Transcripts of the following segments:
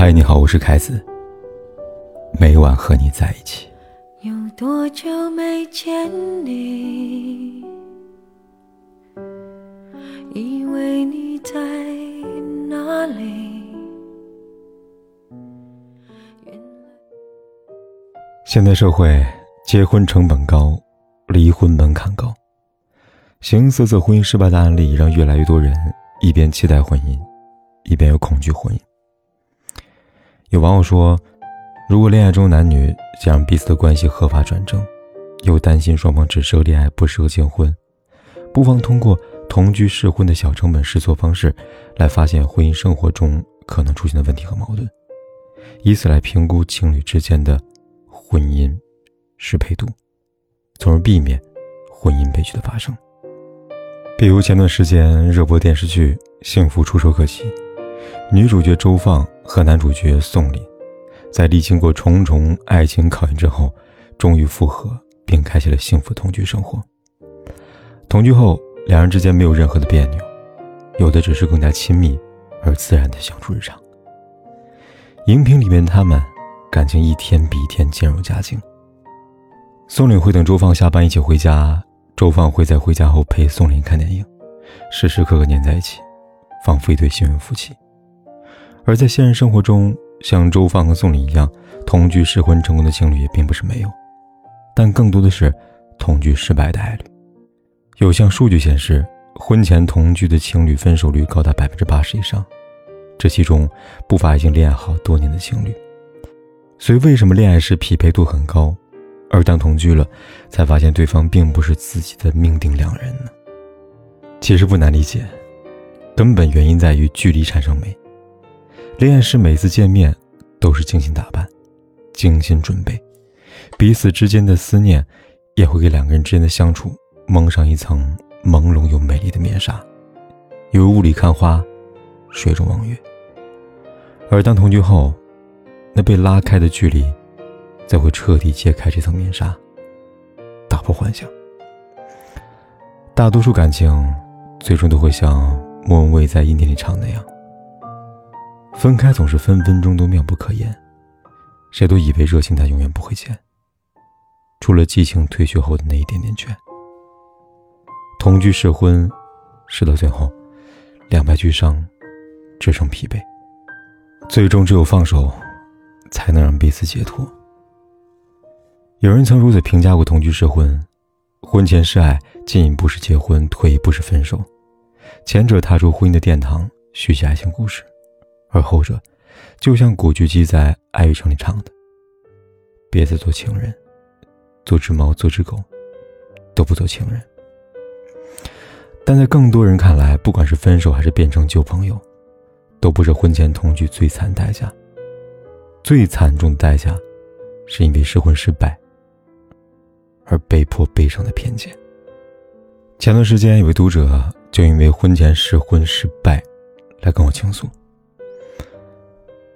嗨，你好，我是凯子。每晚和你在一起。有多久没见你？以为你在哪里？现代社会，结婚成本高，离婚门槛高，形形色色婚姻失败的案例，让越来越多人一边期待婚姻，一边又恐惧婚姻。有网友说。如果恋爱中男女想让彼此的关系合法转正，又担心双方只适合恋爱不适合结婚，不妨通过同居试婚的小成本试错方式，来发现婚姻生活中可能出现的问题和矛盾，以此来评估情侣之间的婚姻适配度，从而避免婚姻悲剧的发生。比如前段时间热播电视剧《幸福触手可及》，女主角周放和男主角宋林。在历经过重重爱情考验之后，终于复合，并开启了幸福同居生活。同居后，两人之间没有任何的别扭，有的只是更加亲密而自然的相处日常。荧屏里面他们，感情一天比一天渐入佳境。宋林会等周放下班一起回家，周放会在回家后陪宋林看电影，时时刻刻黏在一起，仿佛一对幸运夫妻。而在现实生活中，像周放和宋林一样同居试婚成功的情侣也并不是没有，但更多的是同居失败的案例。有项数据显示，婚前同居的情侣分手率高达百分之八十以上，这其中不乏已经恋爱好多年的情侣。所以，为什么恋爱时匹配度很高，而当同居了，才发现对方并不是自己的命定良人呢？其实不难理解，根本原因在于距离产生美。恋爱时每次见面都是精心打扮、精心准备，彼此之间的思念也会给两个人之间的相处蒙上一层朦胧又美丽的面纱，犹如雾里看花，水中望月。而当同居后，那被拉开的距离，才会彻底揭开这层面纱，打破幻想。大多数感情最终都会像莫文蔚在《阴天》里唱那样。分开总是分分钟都妙不可言，谁都以为热情它永远不会减，除了激情褪去后的那一点点倦。同居试婚，试到最后，两败俱伤，只剩疲惫。最终只有放手，才能让彼此解脱。有人曾如此评价过同居试婚：婚前示爱，进一步是结婚，退一步是分手。前者踏出婚姻的殿堂，续写爱情故事。而后者，就像古巨基在《爱与诚》里唱的：“别再做情人，做只猫，做只狗，都不做情人。”但在更多人看来，不管是分手还是变成旧朋友，都不是婚前同居最惨代价。最惨重的代价，是因为试婚失败而被迫悲伤的偏见。前段时间，有位读者就因为婚前试婚失败，来跟我倾诉。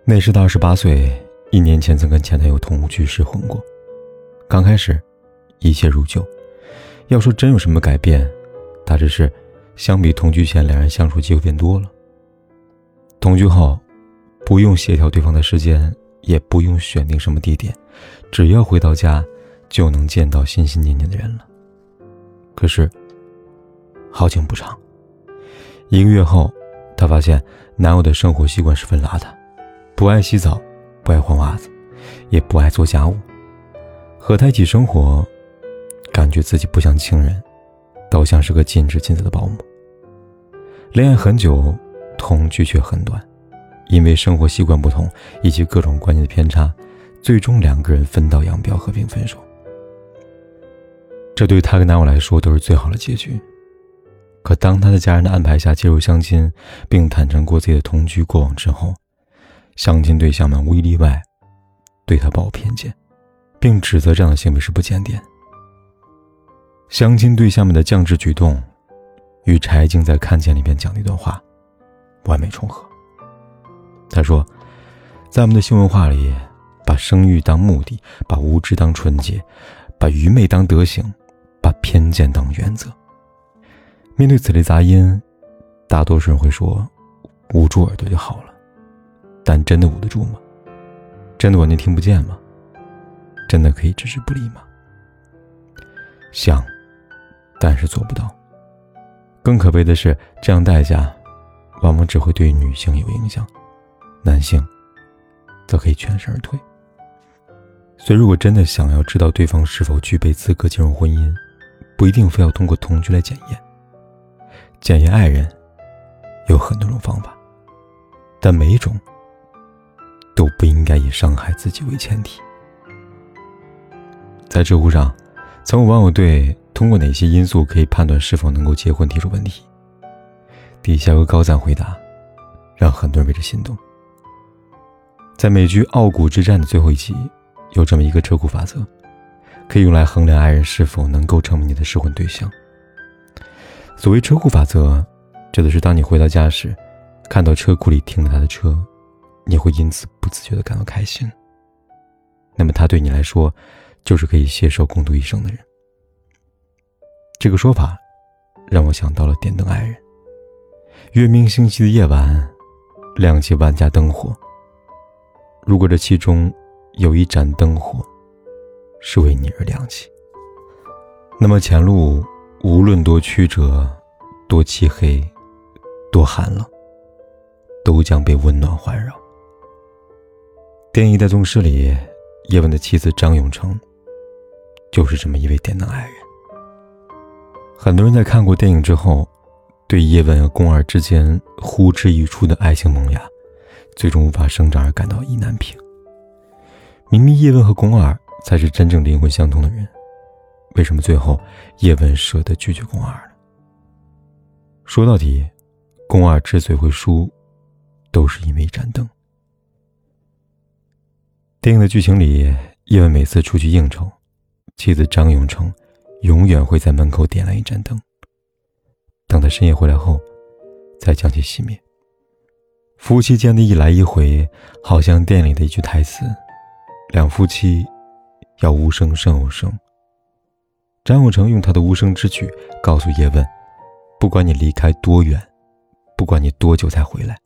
那时他二十八岁，一年前曾跟前男友同居试婚过。刚开始，一切如旧。要说真有什么改变，大致是，相比同居前，两人相处机会变多了。同居后，不用协调对方的时间，也不用选定什么地点，只要回到家，就能见到心心念念的人了。可是，好景不长，一个月后，她发现男友的生活习惯十分邋遢。不爱洗澡，不爱换袜子，也不爱做家务。和他一起生活，感觉自己不像亲人，倒像是个尽职尽责的保姆。恋爱很久，同居却很短，因为生活习惯不同以及各种观念的偏差，最终两个人分道扬镳，和平分手。这对他跟男友来说都是最好的结局。可当他在家人的安排下介入相亲，并坦诚过自己的同居过往之后，相亲对象们无一例外，对他抱偏见，并指责这样的行为是不检点。相亲对象们的降智举动，与柴静在《看见》里面讲的一段话，完美重合。他说，在我们的新文化里，把生育当目的，把无知当纯洁，把愚昧当德行，把偏见当原则。面对此类杂音，大多数人会说，捂住耳朵就好了。但真的捂得住吗？真的完全听不见吗？真的可以置之不理吗？想，但是做不到。更可悲的是，这样代价，往往只会对女性有影响，男性，则可以全身而退。所以，如果真的想要知道对方是否具备资格进入婚姻，不一定非要通过同居来检验。检验爱人，有很多种方法，但每一种都不应该以伤害自己为前提。在知乎上，曾有网友对通过哪些因素可以判断是否能够结婚提出问题，底下有个高赞回答，让很多人为之心动。在美剧《傲骨之战》的最后一集，有这么一个车库法则，可以用来衡量爱人是否能够成为你的试婚对象。所谓车库法则，指的是当你回到家时，看到车库里停着他的车，你会因此不自觉的感到开心。那么他对你来说，就是可以携手共度一生的人。这个说法，让我想到了点灯爱人。月明星稀的夜晚，亮起万家灯火。如果这其中有一盏灯火，是为你而亮起，那么前路。无论多曲折，多漆黑，多寒冷，都将被温暖环绕。电影《一代宗师》里，叶问的妻子张永成，就是这么一位电灯爱人。很多人在看过电影之后，对叶问和宫二之间呼之欲出的爱情萌芽，最终无法生长而感到意难平。明明叶问和宫二才是真正灵魂相通的人。为什么最后叶问舍得拒绝宫二呢？说到底，宫二之所以会输，都是因为一盏灯。电影的剧情里，叶问每次出去应酬，妻子张永成永远会在门口点燃一盏灯，等他深夜回来后，再将其熄灭。夫妻间的一来一回，好像电影里的一句台词：“两夫妻要无声胜有声。”张永成用他的无声之举告诉叶问：“不管你离开多远，不管你多久才回来，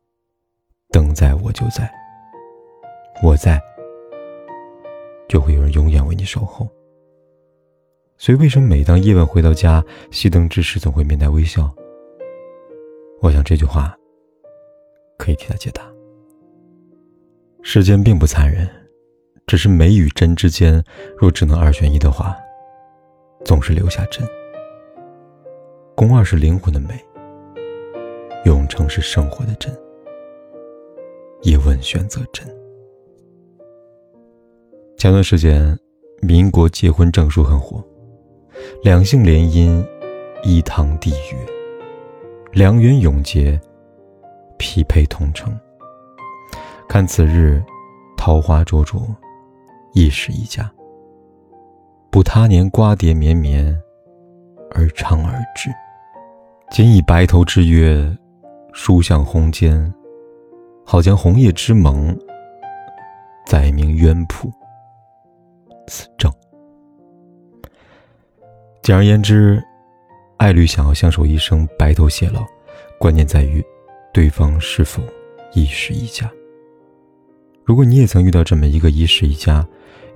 灯在我就在，我在，就会有人永远为你守候。”所以，为什么每当叶问回到家熄灯之时总会面带微笑？我想这句话可以替他解答。世间并不残忍，只是美与真之间，若只能二选一的话。总是留下真。宫二是灵魂的美，永成是生活的真。叶问选择真。前段时间，民国结婚证书很火，两姓联姻，一堂缔约，良缘永结，匹配同城。看此日，桃花灼灼，一时一家。不他年瓜瓞绵绵，而长而至。今以白头之约，书向红笺，好将红叶之盟，载明渊谱。此证。简而言之，爱侣想要相守一生，白头偕老，关键在于对方是否一时一家。如果你也曾遇到这么一个一时一家，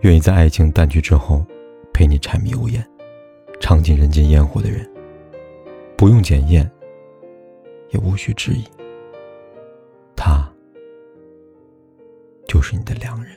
愿意在爱情淡去之后。陪你柴米油盐，尝尽人间烟火的人，不用检验，也无需质疑，他就是你的良人。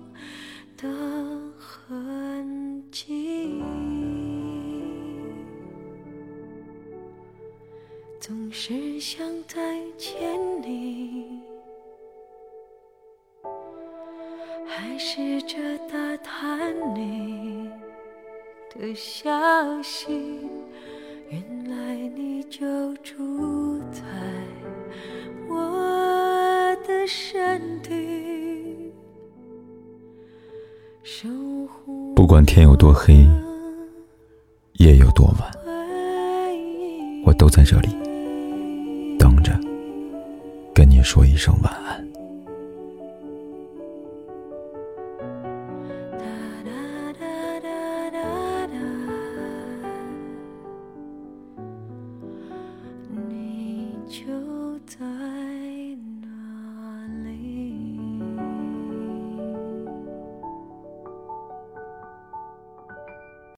只想再见你，还试着打探你的消息。原来你就住在我的身体，不管天有多黑，夜有多晚，我都在这里，说一声晚安。